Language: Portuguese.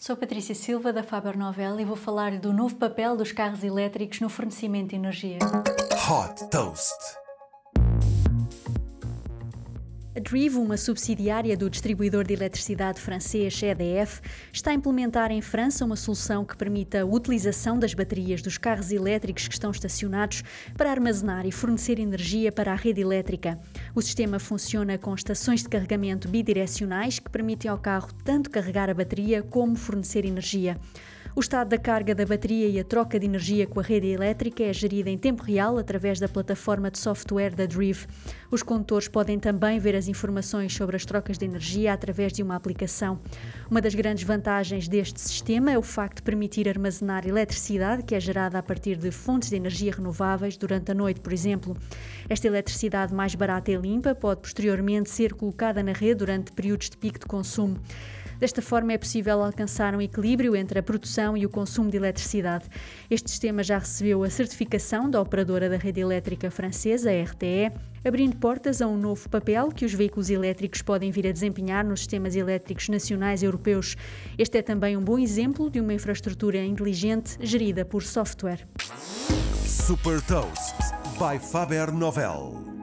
Sou Patrícia Silva da Faber Novel e vou falar do novo papel dos carros elétricos no fornecimento de energia. Hot Toast. A Drive, uma subsidiária do distribuidor de eletricidade francês EDF, está a implementar em França uma solução que permite a utilização das baterias dos carros elétricos que estão estacionados para armazenar e fornecer energia para a rede elétrica. O sistema funciona com estações de carregamento bidirecionais que permitem ao carro tanto carregar a bateria como fornecer energia. O estado da carga da bateria e a troca de energia com a rede elétrica é gerida em tempo real através da plataforma de software da Drive. Os condutores podem também ver as informações sobre as trocas de energia através de uma aplicação. Uma das grandes vantagens deste sistema é o facto de permitir armazenar eletricidade que é gerada a partir de fontes de energia renováveis durante a noite, por exemplo. Esta eletricidade mais barata e limpa pode posteriormente ser colocada na rede durante períodos de pico de consumo. Desta forma, é possível alcançar um equilíbrio entre a produção e o consumo de eletricidade. Este sistema já recebeu a certificação da operadora da rede elétrica francesa, RTE, abrindo portas a um novo papel que os veículos elétricos podem vir a desempenhar nos sistemas elétricos nacionais europeus. Este é também um bom exemplo de uma infraestrutura inteligente gerida por software. Super Toast by Faber Novel.